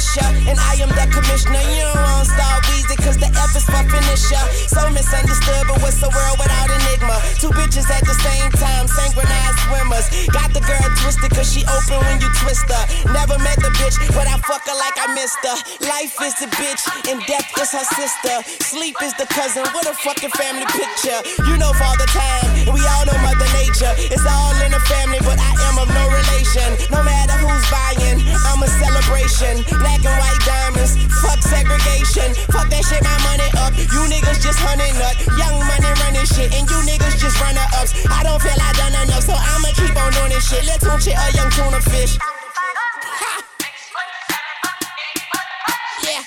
militia, and I am the commissioner. You don't want star cause the F is for finisher. So misunderstood, but what's the world without enigma? Two bitches at the same time, synchronized swimmers. Got the girl twisted, cause she open when you twist her. Never met the bitch, but I fuck her like I missed her. Life is the bitch, and death is her sister. Sleep is the cousin, what a fucking family picture. You know Father Time, and we all know Mother Nature. It's all in the family, but I am of no relation. No matter who's buying, I'm a celebration. Black and white diamonds, fuck segregation. Fuck that shit, my money up. You niggas just hunting up. Young money running shit, and you niggas just runner ups. I don't feel I done enough, so I'ma keep on doing this shit. Let's shit a young tuna fish. Yeah.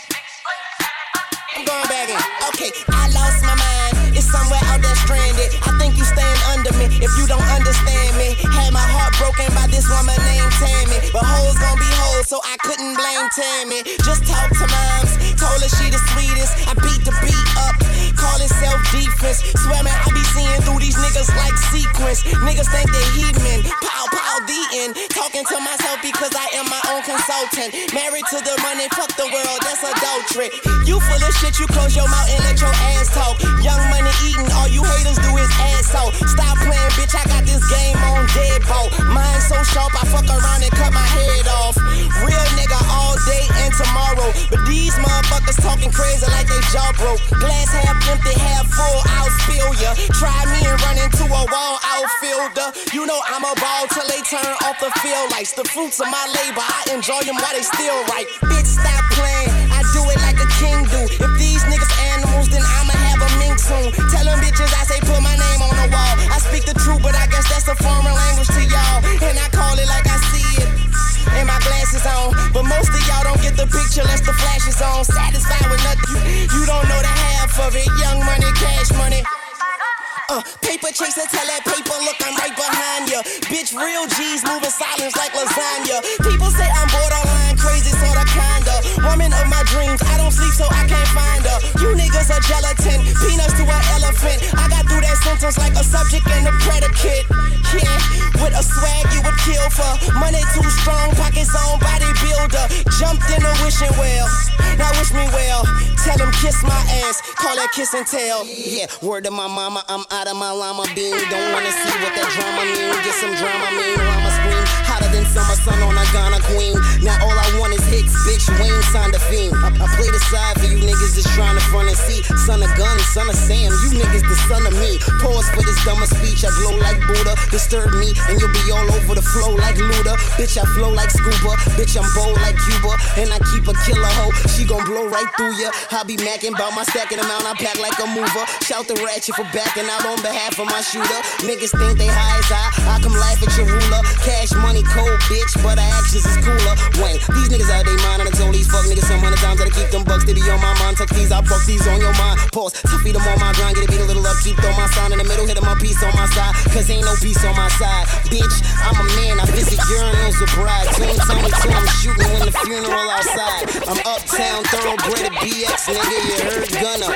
I'm going back in. Okay, I lost my mind. It's somewhere out there stranded. I think you stand under me if you don't understand me. Had my heart broken by this woman named Tammy. But hoes gon' be so I couldn't blame Tammy. Just talk to moms, told her she the sweetest. I beat the beat up, call it self defense. Swear man, I be seeing through these niggas like sequence. Niggas think they heathen. Pow, pow, the end. Talking to myself because I am my own consultant. Married to the money, fuck the world, that's adultery. You full of shit, you close your mouth and let your ass talk. Young money eating, all you haters do is ass talk. Stop playing, bitch, I got this game on deadbolt. Mine so sharp, I fuck around and cut my head off. But these motherfuckers talking crazy like they jaw broke. Glass half empty, half full, I'll spill ya. Try me and run into a wall outfielder. You know I'm a ball till they turn off the field lights. The fruits of my labor, I enjoy them while they still right. Bitch, stop playing. I do it like a king do. If these niggas animals, then I'ma have a mink soon. Tell them bitches I say put my name on the wall. I speak the truth, but I guess that's a foreign language to y'all. And I call it like I. And my glasses on. But most of y'all don't get the picture unless the flash is on. Satisfied with nothing. You, don't know the half of it. Young money, cash money. Uh, paper chaser, tell that paper, look, I'm right behind ya. Bitch, real G's moving silence like lasagna. People say I'm borderline crazy, sorta kinda. Woman of my dreams, I don't sleep so I can't find her. You niggas are gelatin, peanuts to an elephant. I sentence like a subject and a predicate. Yeah, with a swag you would kill for. Money too strong, pockets on bodybuilder. Jumped in a wishing well. Now wish me well. Tell him kiss my ass, call that kiss and tell. Yeah, word to my mama, I'm out of my llama bean. Don't wanna see what that drama mean. Get some drama mean, I'ma scream. Hotter than summer sun on a Ghana queen. Now all I want is hits, bitch. Wayne signed a fiend. I, I play the side for you niggas just trying to front and see. Son of gun, son of Sam, you niggas the son of me. Pause for this dumber speech. I glow like Buddha. Disturb me, and you'll be all over the flow like Luda. Bitch, I flow like scuba. Bitch, I'm bold like Cuba. And I keep a killer hoe. She gon' blow right through ya. I be macking about my stacking amount. I pack like a mover. Shout the ratchet for backing out on behalf of my shooter. Niggas think they high as I. I come laugh at your ruler. Cash money cold, bitch, but our actions is cooler. Wayne, these niggas out they mind I told these fuck niggas some hundred times that I keep them bucks. They be on my mind. Tuck these, I fuck these on your mind. Pause. To feed them on my grind. Get a beat a little up. Keep throw my sign in the middle. Hit my piece on my side. Cause ain't no peace on my side. Bitch, I'm a man. I visit urinals with bride. Twin Tony two, I'm shooting when the funeral outside. I'm uptown, thoroughbred at BX, nigga. You heard Gunna.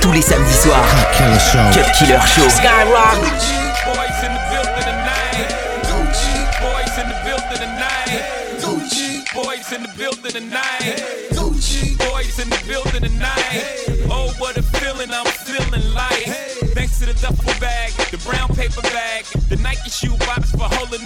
Tous les samedis soirs, Cut Killer Show. Cut Killer Show. Skyrock. Boys in the building tonight. Boys in the building tonight. Boys in the building tonight. Boys in the building tonight. Oh, what a feeling I'm feeling like. Thanks to the duffel bag, the brown paper bag, the Nike shoe box for holding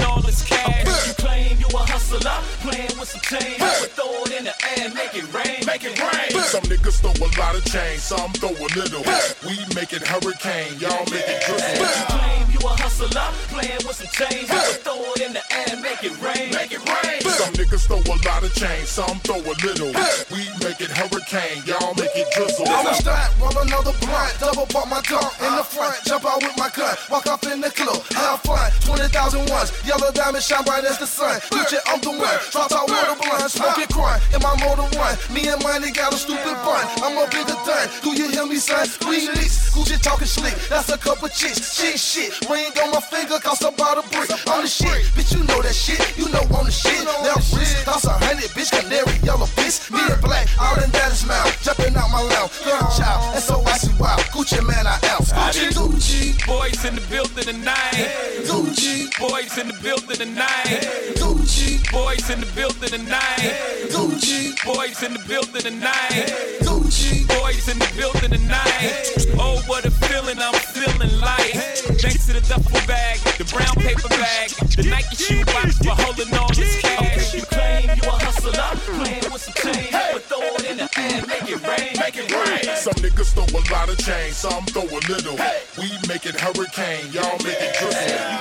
a hustler, playing with some change. But throw it in the air, make it rain, make it rain. Some niggas throw a lot of change, some throw a little. We make it hurricane, y'all make it drizzle. You claim you a hustler, playing with some change. But throw it in the air, make it rain, make it rain. Some niggas throw a lot of change, some throw a little. We make it hurricane, y'all make it drizzle. I'm a strap, roll another blunt, double pop my dunk in the front, jump out with my gun, walk off in the club, have fun. 20,000 ones. Yellow diamond shine bright as the sun. Gucci, I'm the one. Drop top water blunt. Smoking crime in my motor one. Me and money got a stupid bun. I'm a bigger done. Do you hear me, son? Remix. Gucci talking slick. That's a couple chicks. Shit, shit. Ring on my finger, cost about a brick. I'm the shit. Bitch, you know that shit. You know I'm the shit. Now wrist, cost a hundred, bitch. Canary yellow bitch. Me and black, all in that smile. Jumping out my lounge. Girl, child. And so I see wow. Gucci Mane, I am. Gucci, Gucci. Boys in the building tonight. Gucci. Boys in the building tonight. Gucci. Boys in the building tonight. Gucci. Boys in the building tonight. Gucci. Boys in the building tonight. Oh, what a feeling I'm feeling like. Thanks to the duffel bag, the brown paper bag, the Nike shoe box for holding all this cash. You claim you a hustler, playing with some change, but throw it in the air, make it rain, make it rain. Some niggas throw a lot of change, some throw a little. We make it hurricane, y'all make it drizzle.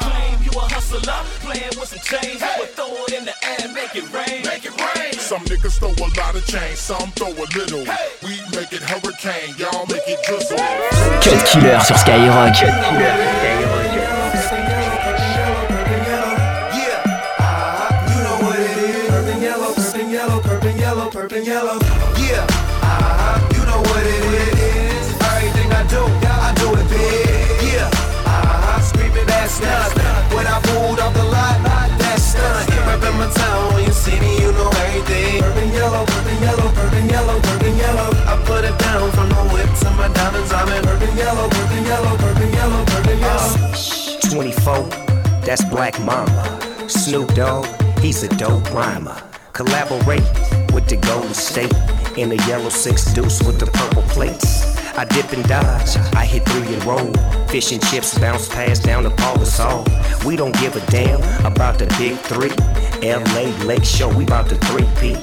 You claim you a hustler, playing with some change, but throw it in the air, make it rain, make it rain. Some niggas throw a lot of change, some throw a little. We make it hurricane, y'all make it drizzle. Cut Killer sur Skyrock. Cut Killer sur Yeah, uh-huh. you know what it is. Purple yellow, yellow, purple yellow, purple yellow. Yeah, uh-huh. you know what it is. Everything I do, I do it big. Yeah, uh-huh. screaming that's nothing. That's Black Mamba. Snoop Dogg, he's a dope rhymer. Collaborate with the Golden State in the yellow six deuce with the purple plates. I dip and dodge, I hit three and roll. Fish and chips bounce past down to Pau Gasol. We don't give a damn about the big three. LA Lake Show, we about the 3P.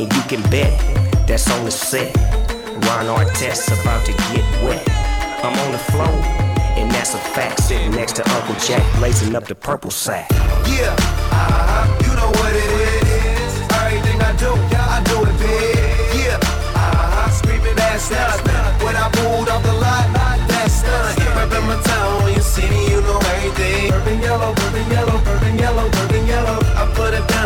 And you can bet that's on the set. Ron Artest about to get wet. I'm on the floor, and that's a fact. Sitting next to Uncle Jack, blazing up the purple sack. Yeah, uh, you know what it is. Everything I do, I do it big. Yeah, uh, screaming that's nothing. When I pulled off the lot, that's nothing. Reppin' my town, see me, you know everything. Purple yellow, purple yellow, purple yellow, purple yellow. I put it down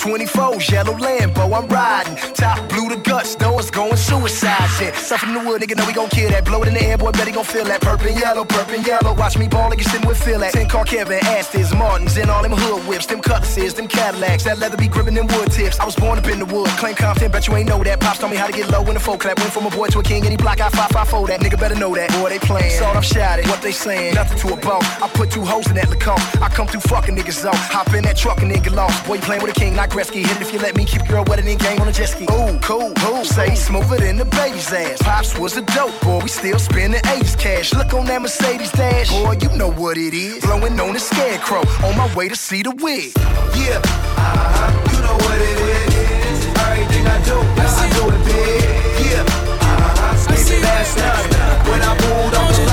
24s, yellow Lambo, I'm riding. Top blue the guts, though it's going suicide shit. Stuff in the wood, nigga, know we gon' kill that. Blow it in the air, boy, bet he gon' feel that. Purple and yellow, purple and yellow. Watch me ball like you sitting with Phil at. 10 car Kevin, Astons, Martins, and all them hood whips, them cutlasses, them Cadillacs. That leather be gripping them wood tips. I was born up in the wood, claim Compton, bet you ain't know that. Pops told me how to get low in the folk clap. Went from a boy to a king, any block, I 554 that. Nigga better know that. Boy, they playing. Off shot it, what they saying? Nothing to a bone. I put two hoes in that Lacoste. I come through fucking niggas zone. Hop in that truck and nigga lost. Boy, you playing with a king, not Gretzky. Hit it if you let me. Keep your girl wetter than game on a jet ski. Ooh, cool, who? Say smoother than the baby's ass. Pops was a dope boy. We still spending 80s cash. Look on that Mercedes dash. Boy, you know what it is. Blowing on the scarecrow. On my way to see the wig. Yeah, uh, you know what it is. Everything I do, I do it big. Yeah, uh, screaming that's nothing. When I pulled off the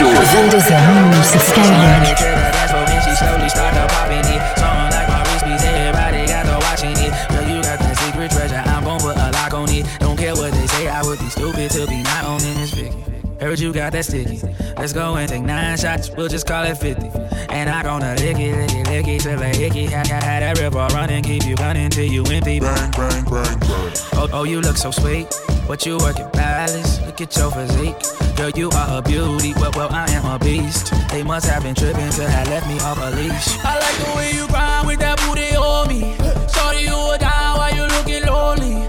Show. 22h minuit sur Skyrock. Heard you got that sticky. Let's go and take nine shots. We'll just call it 50. And I gonna lick it, lick it, lick it till a hickey. Had, had, had that river running, keep you gunning till you empty. Bang, bang, bang, bang. Oh, oh, you look so sweet. What you working palace? Look at your physique. Girl, you are a beauty. Well, well, I am a beast. They must have been tripping till had left me off a leash. I like the way you grind with that booty on me. Sorry you were down while you looking lonely.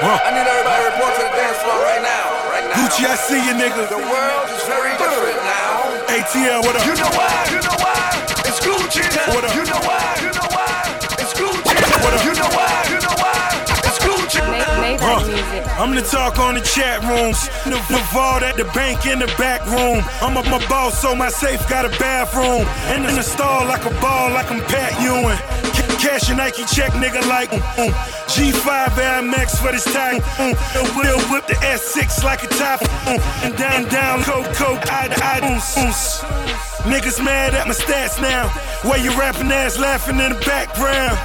I need everybody to report to the dance floor right now. Right now. Gucci, I see you, nigga. The world is very different now. ATL, what up? You know why? You know why? It's Gucci. What up? You know why? I'm the talk on the chat rooms. The, vault at the bank in the back room. I'm up my boss, so my safe got a bathroom. And in the stall like a ball, like I'm Pat Ewing. Ca- Cash a Nike check, nigga, like mm, mm. G5 Air Max for this time. Mm, mm. We'll whip the S6 like a top. Mm, and down, down, coke, coke, I, I, mm, mm. Niggas mad at my stats now. Where you rapping ass laughing in the background.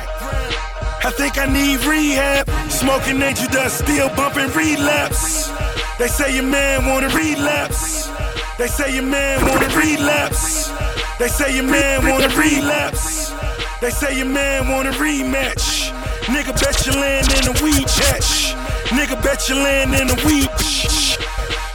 I think I need rehab. Smoking angel dust, still bumping relapse. They say your man wanna relapse. They say your man wanna relapse. They say your man wanna relapse. They say your man wanna rematch. Nigga bet you land in a weed catch. Nigga bet you land in a weed.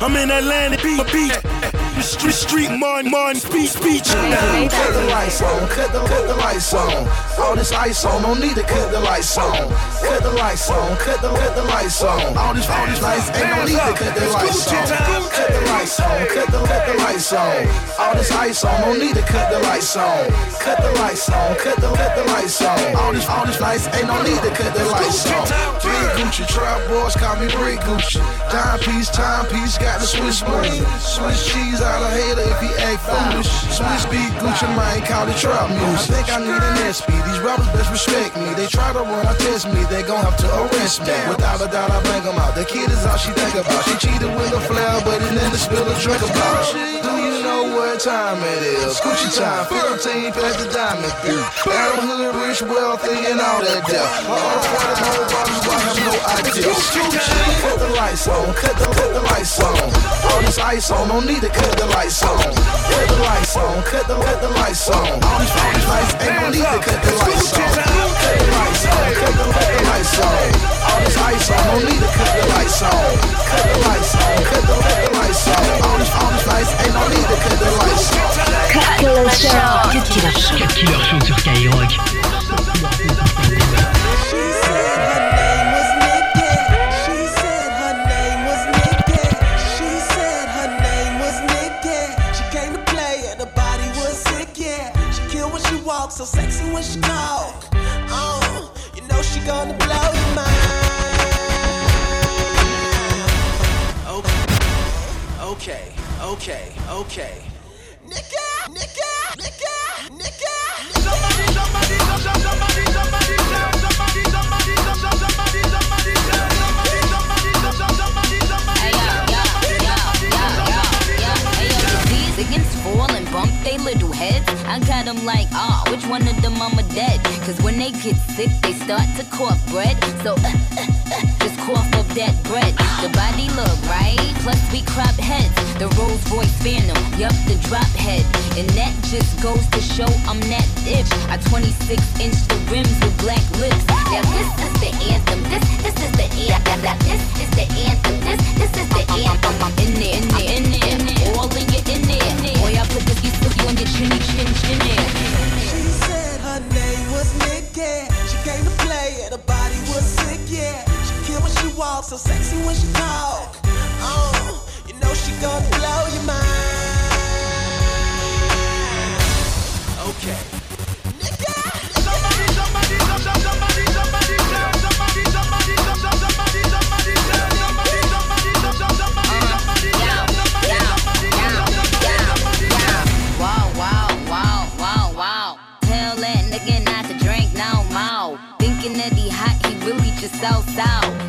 I'm in Atlanta, beat, beat. The street, street, Martin, Martin, speech, speech. Cut the lights on, cut the, cut the lights on. All this ice on, don't need to cut the lights on. Cut the lights on, cut the, cut the lights on. All this, all these lights ain't no need to cut the lights on. Cut the lights on, cut the, cut the lights on. All this ice on, don't need to cut the lights on. Cut the lights on, cut the, cut the lights on. All this all this lights ain't no need to cut the lights on. Big Gucci, trap boys call me Big Gucci. Dime piece, time piece, got the Swiss money. Swiss cheese out of hater if he act foolish. Swiss beat Gucci, man, call it trap music. I think I need an SP. These rappers best respect me. They try to run, I test me. They gon' have to arrest me. Without a doubt, I bang them out. The kid is all she think about. She cheated with a flower, but it never spilled a drink about. Time it is? Gucci time, 15 past the diamond through. Arab hood, rich, wealthy, and all that death. Uh, all the party, whole bottles, I have no idea. Cut the lights on, cut the, cut the lights on. All this ice on, don't need to cut the lights on. Cut the lights on, cut the, cut the lights on. All these, all these lights ain't no need to cut the lights on. Cut the lights on, cut the, cut the lights on. All this ice on, don't need to cut the lights on. Cut the lights on, okay, okay, okay. Nigga, nigga, nigga, nigga. Somebody, somebody, somebody, somebody, somebody, somebody, somebody, somebody, somebody, somebody, somebody, down, somebody, somebody, somebody, somebody, somebody, Against fall and bump they little heads. I got them like, ah, oh, which one of them mama dead? Cause when they get sick, they start to cough bread. So, uh, uh, uh, cough up that bread. The body look right, plus we crop heads. The Rolls Royce Phantom, yup, the drop head. And that just goes to show I'm that bitch. I 26 inch the rims with black lips. Now this is the anthem. This, this is the anthem. This is the anthem. This, this is the anthem. I'm in there, in there, in there, in there. All in your in there. Boy, I put this sticky on your chinny chin chin there. She said her name was Nikki. She came to play and her body was sick, yeah. When she walks, so sexy when she talk. Oh, you know she gonna blow your mind. Okay.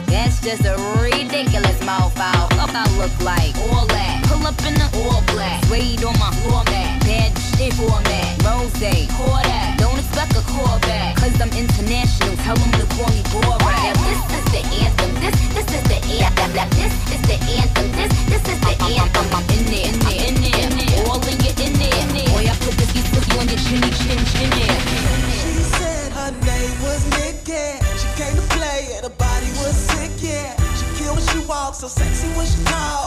That's just a ridiculous mouthful. What I look like, all that. Pull up in the all black. Suede on my floor mat. Bad shit for a mat. Rose, pour that. Don't expect a callback. Cause I'm international. Tell them to call me Borat. Now this is the anthem. This, this is the anthem. Now this is the anthem. This, this is the anthem. I'm in there, in there, in there. In there. All in your in there. In there. Boy, I put this cookie on your chinny chin chin there. She said her name was Nikki. She came to play at a so sexy when she talk.